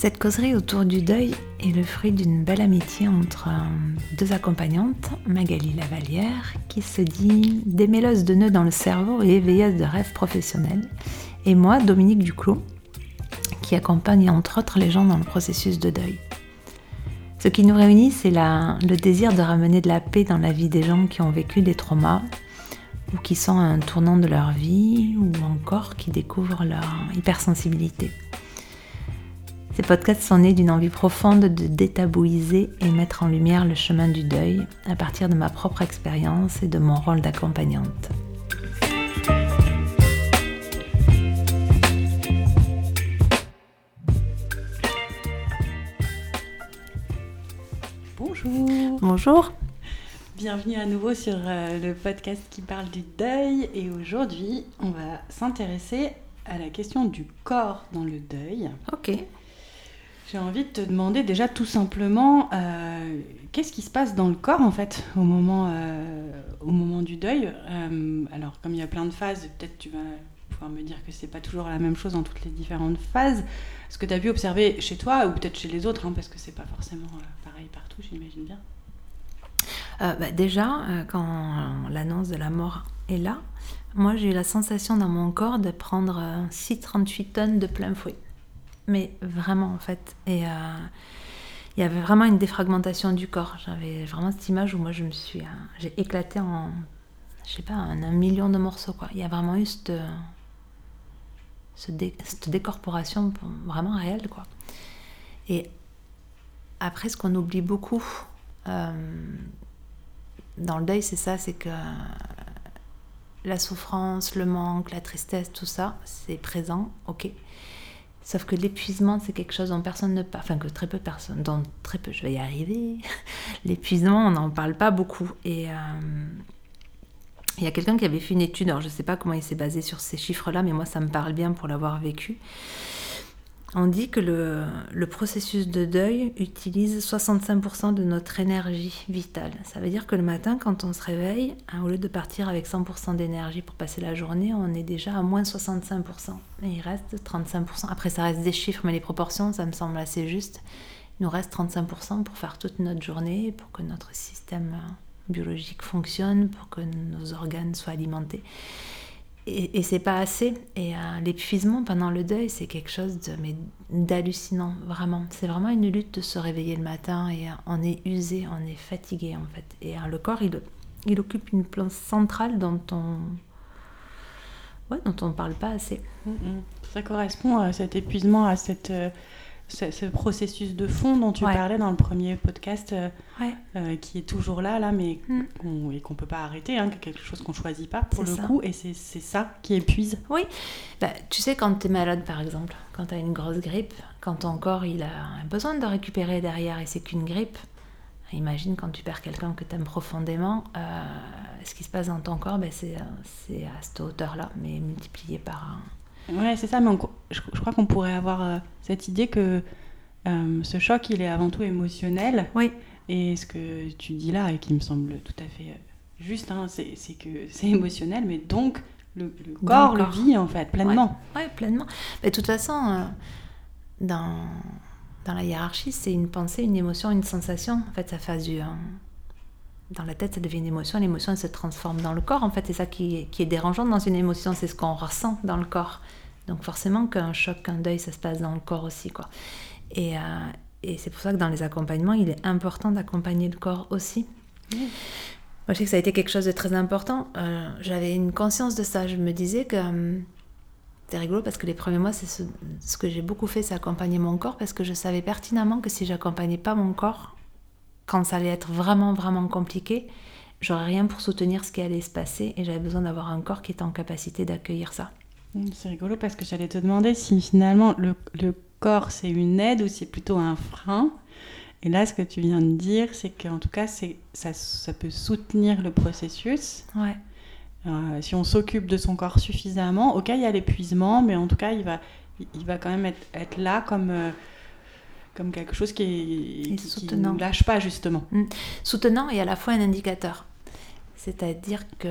Cette causerie autour du deuil est le fruit d'une belle amitié entre euh, deux accompagnantes, Magali Lavalière, qui se dit démêleuse de nœuds dans le cerveau et éveilleuse de rêves professionnels, et moi, Dominique Duclos, qui accompagne entre autres les gens dans le processus de deuil. Ce qui nous réunit, c'est le désir de ramener de la paix dans la vie des gens qui ont vécu des traumas ou qui sont à un tournant de leur vie ou encore qui découvrent leur hypersensibilité. Ces podcasts sont nés d'une envie profonde de détabouiser et mettre en lumière le chemin du deuil à partir de ma propre expérience et de mon rôle d'accompagnante. Bonjour. Bonjour. Bienvenue à nouveau sur euh, le podcast qui parle du deuil et aujourd'hui on va s'intéresser à la question du corps dans le deuil. Ok. J'ai envie de te demander déjà tout simplement euh, qu'est-ce qui se passe dans le corps en fait au moment, euh, au moment du deuil? Euh, alors comme il y a plein de phases, peut-être tu vas pouvoir me dire que c'est pas toujours la même chose dans toutes les différentes phases. Ce que tu as pu observer chez toi ou peut-être chez les autres, hein, parce que c'est pas forcément pareil partout, j'imagine bien. Bah, déjà, quand l'annonce de la mort est là, moi j'ai eu la sensation dans mon corps de prendre 6,38 tonnes de plein fouet mais vraiment en fait. Et euh, il y avait vraiment une défragmentation du corps. J'avais vraiment cette image où moi je me suis, euh, j'ai éclaté en, je sais pas, un, million de morceaux quoi. Il y a vraiment eu cette, décorporation vraiment réelle quoi. Et après, ce qu'on oublie beaucoup euh, dans le deuil, c'est ça, c'est que la souffrance, le manque, la tristesse, tout ça, c'est présent, ok. Sauf que l'épuisement, c'est quelque chose dont personne ne parle, enfin que très peu de personnes, dont très peu, je vais y arriver. L'épuisement, on n'en parle pas beaucoup. Et euh, il y a quelqu'un qui avait fait une étude, alors je ne sais pas comment il s'est basé sur ces chiffres-là, mais moi ça me parle bien pour l'avoir vécu. On dit que le, processus de deuil utilise 65% de notre énergie vitale. Ça veut dire que le matin, quand on se réveille, hein, au lieu de partir avec 100% d'énergie pour passer la journée, on est déjà à moins 65%. Et il reste 35%. Après, ça reste des chiffres, mais les proportions, ça me semble assez juste. Il nous reste 35% pour faire toute notre journée, pour que notre système biologique fonctionne, pour que nos organes soient alimentés et, c'est pas assez. Et euh, l'épuisement pendant le deuil, c'est quelque chose de, d'hallucinant, vraiment. C'est vraiment une lutte de se réveiller le matin et euh, on est usé, on est fatigué en fait. Et euh, le corps, il, il occupe une place centrale dont on ouais, dont on parle pas assez. Ça correspond à cet épuisement, à cette ce, processus de fond dont tu parlais dans le premier podcast, euh, euh, qui est toujours là, là, mais mm. et qu'on peut pas arrêter, hein, quelque chose qu'on choisit pas pour le coup, et c'est ça qui épuise. Oui, bah, tu sais quand tu es malade par exemple, quand tu as une grosse grippe, quand ton corps il a besoin de récupérer derrière, et c'est qu'une grippe. Imagine quand tu perds quelqu'un que tu aimes profondément, euh, ce qui se passe dans ton corps, ben, c'est à cette hauteur-là, mais multiplié par Ouais, c'est ça, mais je, crois qu'on pourrait avoir euh, cette idée que euh, ce choc, il est avant tout émotionnel. Oui. Et ce que tu dis là, et qui me semble tout à fait euh, juste, hein, c'est que c'est émotionnel, mais donc le, corps le vit en fait, pleinement. Oui, ouais, pleinement. Mais de toute façon, dans, dans la hiérarchie, c'est une pensée, une émotion, une sensation. En fait, ça fait du dans la tête, ça devient une émotion. L'émotion, elle se transforme dans le corps. En fait, c'est ça qui qui est dérangeant dans une émotion, c'est ce qu'on ressent dans le corps. Donc forcément qu'un choc, qu'un deuil, ça se passe dans le corps aussi. Quoi. Et, euh, et c'est pour ça que dans les accompagnements, il est important d'accompagner le corps aussi. Moi, je sais que ça a été quelque chose de très important. Euh, j'avais une conscience de ça. Je me disais que euh, c'est rigolo parce que les premiers mois, c'est ce, ce, que j'ai beaucoup fait, c'est accompagner mon corps parce que je savais pertinemment que si j'accompagnais pas mon corps, quand ça allait être vraiment, vraiment compliqué, j'aurais rien pour soutenir ce qui allait se passer et j'avais besoin d'avoir un corps qui était en capacité d'accueillir ça. Mm, c'est rigolo parce que j'allais te demander si finalement le, le corps c'est une aide ou c'est plutôt un frein. Et là, ce que tu viens de dire, c'est qu'en tout cas, ça, ça peut soutenir le processus. Ouais. Euh, si on s'occupe de son corps suffisamment, ok, il y a l'épuisement, mais en tout cas, il va, il va quand même être, être là comme, euh, comme quelque chose qui, qui, ne lâche pas, justement. Mm. Soutenant et à la fois un indicateur. C'est-à-dire que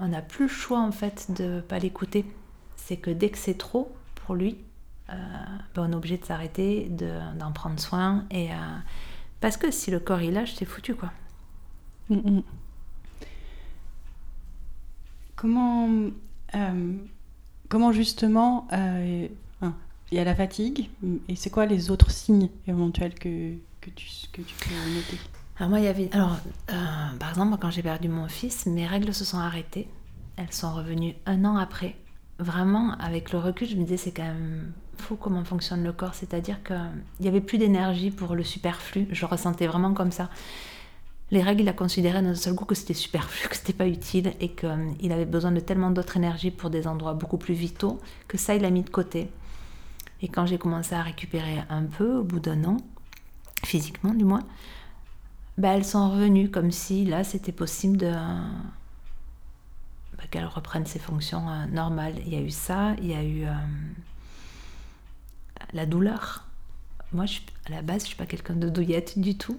on n'a plus le choix en fait de pas l'écouter. C'est que dès que c'est trop pour lui, ben, on est obligé de s'arrêter, d'en prendre soin. Et, parce que si le corps il lâche, c'est foutu quoi. Mm, mm. Comment, comment justement il y a la fatigue, et c'est quoi les autres signes éventuels que, que, tu, que tu peux noter? Alors moi, il y avait... Alors, euh, par exemple, quand j'ai perdu mon fils, mes règles se sont arrêtées. Elles sont revenues un an après. Vraiment, avec le recul, je me disais, c'est quand même fou comment fonctionne le corps. C'est-à-dire qu'il n'y avait plus d'énergie pour le superflu. Je ressentais vraiment comme ça. Les règles, il a considéré d'un seul coup que c'était superflu, que c'était pas utile et qu'il avait besoin de tellement d'autres énergies pour des endroits beaucoup plus vitaux que ça, il a mis de côté. Et quand j'ai commencé à récupérer un peu, au bout d'un an, physiquement du moins, bah, elles sont revenues comme si là c'était possible de bah, qu'elles reprennent ses fonctions euh, normales. Il y a eu ça, il y a eu euh, la douleur. Moi, à la base, je suis pas quelqu'un de douillette du tout.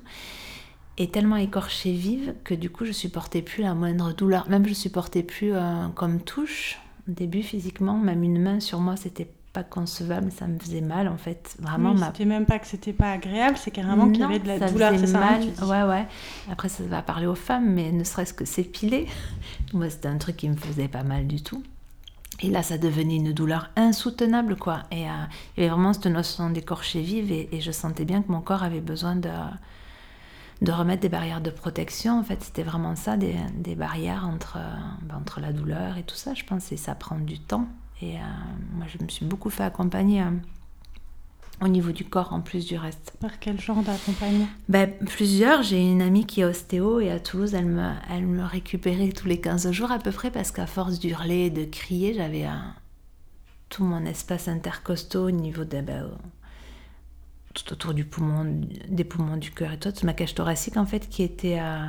Et tellement écorchée vive que du coup, je supportais plus la moindre douleur. Même je supportais plus euh, comme touche. Au début, physiquement, même une main sur moi, c'était pas concevable, ça me faisait mal en fait. Vraiment, oui, c'était même pas que c'était pas agréable, c'est carrément qu'il y avait de la douleur, c'est ça mal. ouais, ouais. Après, ça va parler aux femmes, mais ne serait-ce que s'épiler, moi, c'était un truc qui me faisait pas mal du tout. Et là, ça devenait une douleur insoutenable, quoi. Et euh, il y avait vraiment cette notion d'écorcher vive, et, et, je sentais bien que mon corps avait besoin de, de remettre des barrières de protection. En fait, c'était vraiment ça, des, des barrières entre, ben, entre la douleur et tout ça, je pense, et ça prend du temps. Et euh, moi, je me suis beaucoup fait accompagner euh, au niveau du corps en plus du reste. Par quel genre d'accompagnement? Ben, Plusieurs. J'ai une amie qui est ostéo et à Toulouse, elle me, elle me récupérait tous les 15 jours à peu près parce qu'à force d'hurler et de crier, j'avais tout mon espace intercostaux au niveau de, ben, tout autour du poumon, des poumons du cœur et tout, ma cage thoracique en fait qui était... Euh,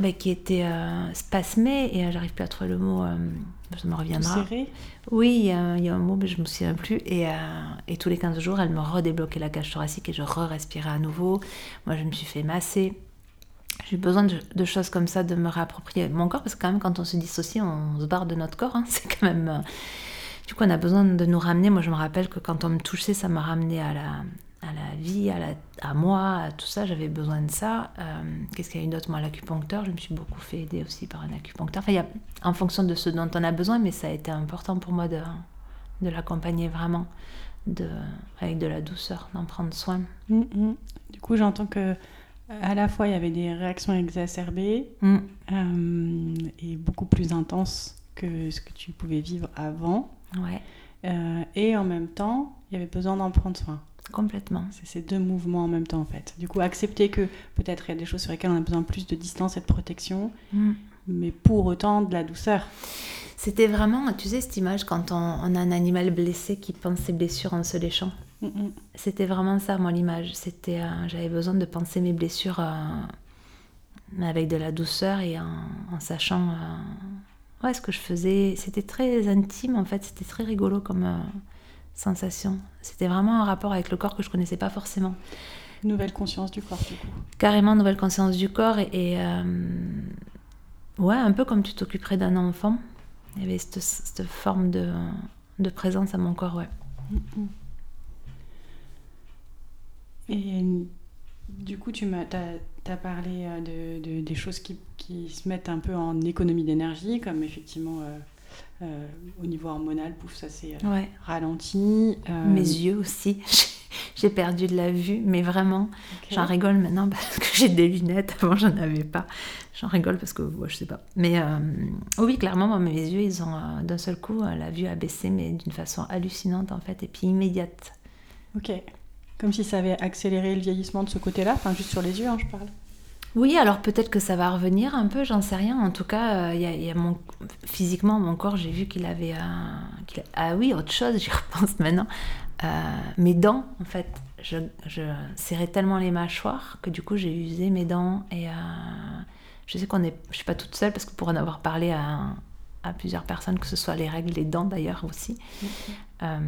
bah, qui était euh, spasmé, et euh, j'arrive plus à trouver le mot, euh, ça me reviendra. Serré Oui, il y, a, un mot, mais je me souviens plus. Et, et tous les 15 jours, elle me redébloquait la cage thoracique et je re-respirais à nouveau. Moi, je me suis fait masser. J'ai eu besoin de, choses comme ça, de me réapproprier mon corps, parce que quand même, quand on se dissocie, on se barre de notre corps. Hein. c'est quand même... du coup, on a besoin de nous ramener. Moi, je me rappelle que quand on me touchait, ça m'a ramené à la, à la vie, à, la, à moi, à tout ça, j'avais besoin de ça. Euh, qu'est-ce qu'il y a eu d'autre Moi, l'acupuncteur, je me suis beaucoup fait aider aussi par un acupuncteur. Enfin, il y a, en fonction de ce dont on a besoin, mais ça a été important pour moi de, de l'accompagner vraiment, de, avec de la douceur, d'en prendre soin. Mm, mm. Du coup, j'entends que à la fois il y avait des réactions exacerbées mm. euh, et beaucoup plus intenses que ce que tu pouvais vivre avant. Ouais. Euh, et en même temps, il y avait besoin d'en prendre soin. Complètement. C'est ces deux mouvements en même temps en fait. Du coup, accepter que peut-être il y a des choses sur lesquelles on a besoin plus de distance et de protection, mm. mais pour autant de la douceur. C'était vraiment, tu sais, cette image quand on, a un animal blessé qui pense ses blessures en se léchant. Mm, mm. C'était vraiment ça, moi, l'image. C'était, euh, j'avais besoin de penser mes blessures euh, avec de la douceur et en, sachant euh, ouais, ce que je faisais. C'était très intime, en fait. C'était très rigolo comme sensation. C'était vraiment un rapport avec le corps que je connaissais pas forcément. Nouvelle conscience du corps, du coup. Carrément, nouvelle conscience du corps. Et, euh, ouais, un peu comme tu t'occuperais d'un enfant. Il y avait cette, forme de, de, présence à mon corps, ouais. Mm-hmm. Et du coup, tu m'as as, parlé euh, de, des choses qui, qui, se mettent un peu en économie d'énergie, comme effectivement euh, euh, au niveau hormonal, pouf, ça s'est euh, ralenti. Euh, Mes yeux aussi. j'ai perdu de la vue, mais vraiment, j'en rigole maintenant parce que j'ai des lunettes. Avant, j'en avais pas. J'en rigole parce que, je sais pas. Mais oui, clairement, mes yeux, ils ont d'un seul coup, la vue a baissé, mais d'une façon hallucinante en fait, et puis immédiate. Ok. Comme si ça avait accéléré le vieillissement de ce côté-là, enfin juste sur les yeux, hein, je parle. Oui, alors peut-être que ça va revenir un peu, j'en sais rien. En tout cas, il y, a mon... physiquement, mon corps, j'ai vu qu'il avait un... Ah oui, autre chose, j'y repense maintenant. Euh, mes dents, en fait, je, serrais tellement les mâchoires que du coup, j'ai usé mes dents. Et euh, je sais qu'on est... Je suis pas toute seule parce que pour en avoir parlé à, plusieurs personnes, que ce soit les règles, les dents d'ailleurs aussi. Euh,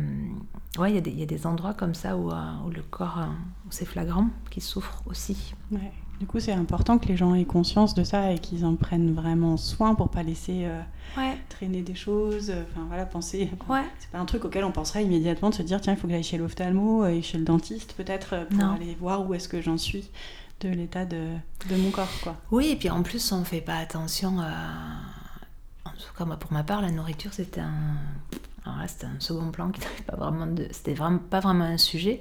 ouais, il y, a des endroits comme ça où, où le corps, où c'est flagrant, qui souffre aussi. Ouais Du coup, c'est important que les gens aient conscience de ça et qu'ils en prennent vraiment soin pour pas laisser euh, traîner des choses. Euh, enfin voilà, penser. Ouais. C'est pas un truc auquel on penserait immédiatement de se dire tiens, il faut que j'aille chez l'ophtalmo et chez le dentiste peut-être pour aller voir où est-ce que j'en suis de l'état de, de, mon corps. Quoi. Oui, et puis en plus, on fait pas attention à. En tout cas, moi, pour ma part, la nourriture, c'était un. Alors là, c'était un second plan qui n'avait pas vraiment de. C'était vraiment pas vraiment un sujet.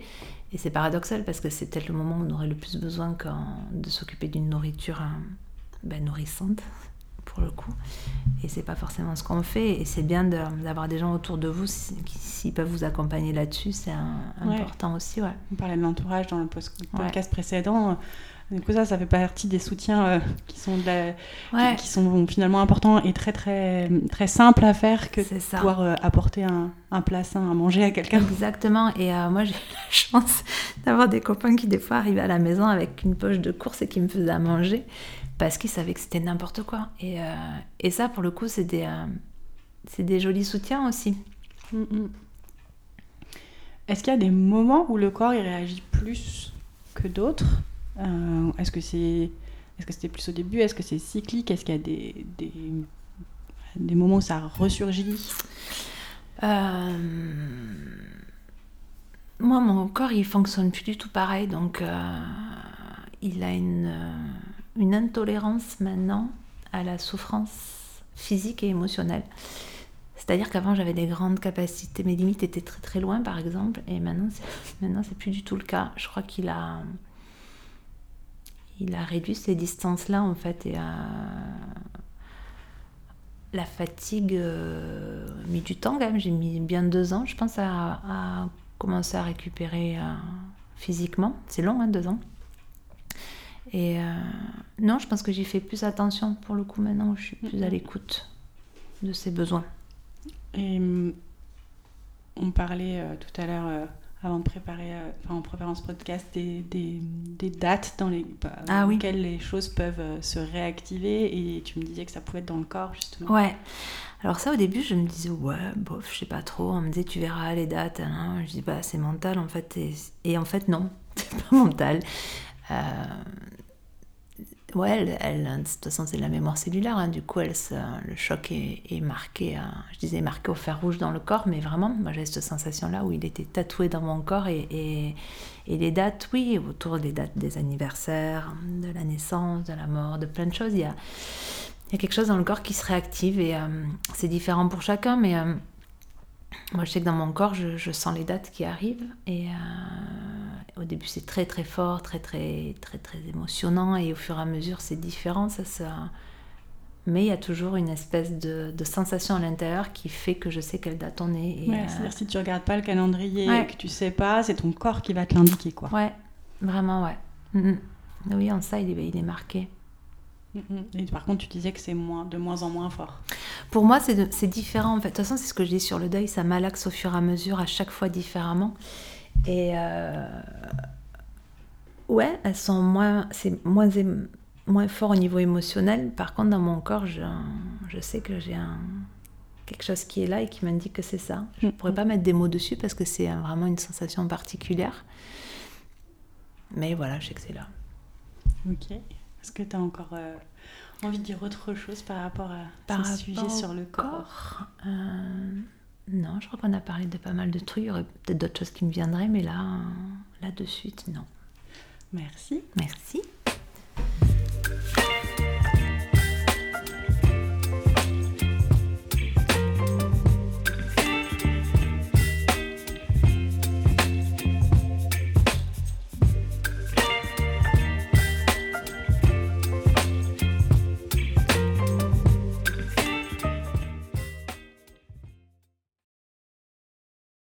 Et c'est paradoxal parce que c'est peut-être le moment où on aurait le plus besoin de s'occuper d'une nourriture hein, ben, nourrissante, pour le coup. Et c'est pas forcément ce qu'on fait. Et c'est bien d'avoir des gens autour de vous qui, s'ils peuvent vous accompagner là-dessus, c'est important aussi. Ouais. On parlait de l'entourage dans le podcast précédent. Du coup, ça, ça fait partie des soutiens euh, qui sont qui, sont finalement importants et très très très simples à faire que de pouvoir euh, apporter un, un, plat sain à manger à quelqu'un. Exactement. Et euh, moi, j'ai la chance d'avoir des copains qui des fois arrivaient à la maison avec une poche de course et qui me faisaient à manger parce qu'ils savaient que c'était n'importe quoi. Et, et, ça, pour le coup, c'est des jolis soutiens aussi. Mm, mm. Est-ce qu'il y a des moments où le corps il réagit plus que d'autres? Est-ce que c'est est-ce que c'était plus au début? Est-ce que c'est cyclique? Est-ce qu'il y a des, des, des, moments où ça ressurgit euh, Moi, mon corps, il fonctionne plus du tout pareil. Donc, euh, il a une, une intolérance maintenant à la souffrance physique et émotionnelle. C'est-à-dire qu'avant j'avais des grandes capacités, mes limites étaient très très loin par exemple, et maintenant c'est, maintenant c'est plus du tout le cas. Je crois qu'il a, il a réduit ces distances-là en fait et la fatigue euh, mis du temps quand même. J'ai mis bien deux ans, je pense, à, commencer à récupérer euh, physiquement. C'est long, hein, deux ans. Et euh, non, je pense que j'y fais plus attention pour le coup maintenant, je suis plus à l'écoute de ses besoins. Et hum, on parlait tout à l'heure avant de préparer, euh, enfin, en préparant ce podcast, des, des, des dates dans, les, bah, ah lesquelles les choses peuvent euh, se réactiver. Et tu me disais que ça pouvait être dans le corps, justement. Ouais. Alors ça, au début, je me disais, ouais, bof, je sais pas trop. On me disait, tu verras les dates. Hein. Je dis, bah, c'est mental, en fait. Et, et en fait, non, c'est pas mental. Euh, ouais, elle, de toute façon, c'est de la mémoire cellulaire. Hein. Du coup, le choc est, marqué, je disais marqué au fer rouge dans le corps, mais vraiment, moi j'ai cette sensation-là où il était tatoué dans mon corps et, les dates, oui, autour des dates des anniversaires, de la naissance, de la mort, de plein de choses, il y a, quelque chose dans le corps qui se réactive et euh, c'est différent pour chacun, mais euh, moi je sais que dans mon corps, je, sens les dates qui arrivent et. Euh, au début c'est très très fort, très très très très émotionnant et au fur et à mesure c'est différent, ça, ça... Mais il y a toujours une espèce de, sensation à l'intérieur qui fait que je sais quelle date on est. Ouais, euh, C'est-à-dire si tu regardes pas le calendrier et que tu sais pas, c'est ton corps qui va te l'indiquer quoi. Ouais, vraiment ouais. Mm, mm. Oui, en ça il est, il est marqué. Mm, et par contre, tu disais que c'est moins, de moins en moins fort. Pour moi, c'est différent. En fait. De toute façon, c'est ce que je dis sur le deuil, ça malaxe au fur et à mesure, à chaque fois différemment. Et euh, ouais, elles sont moins, c'est moins, moins fort au niveau émotionnel. Par contre, dans mon corps, je, je sais que j'ai un, quelque chose qui est là et qui m'indique que c'est ça. Je ne mm. pourrais pas mettre des mots dessus parce que c'est vraiment une sensation particulière. Mais voilà, je sais que c'est là. Ok. Est-ce que tu as encore euh, envie de dire autre chose par rapport à par ce sujet sur le corps, euh, non, je crois qu'on a parlé de pas mal de trucs. Il y aurait peut-être d'autres choses qui me viendraient, mais là, là de suite, non. Merci. Merci.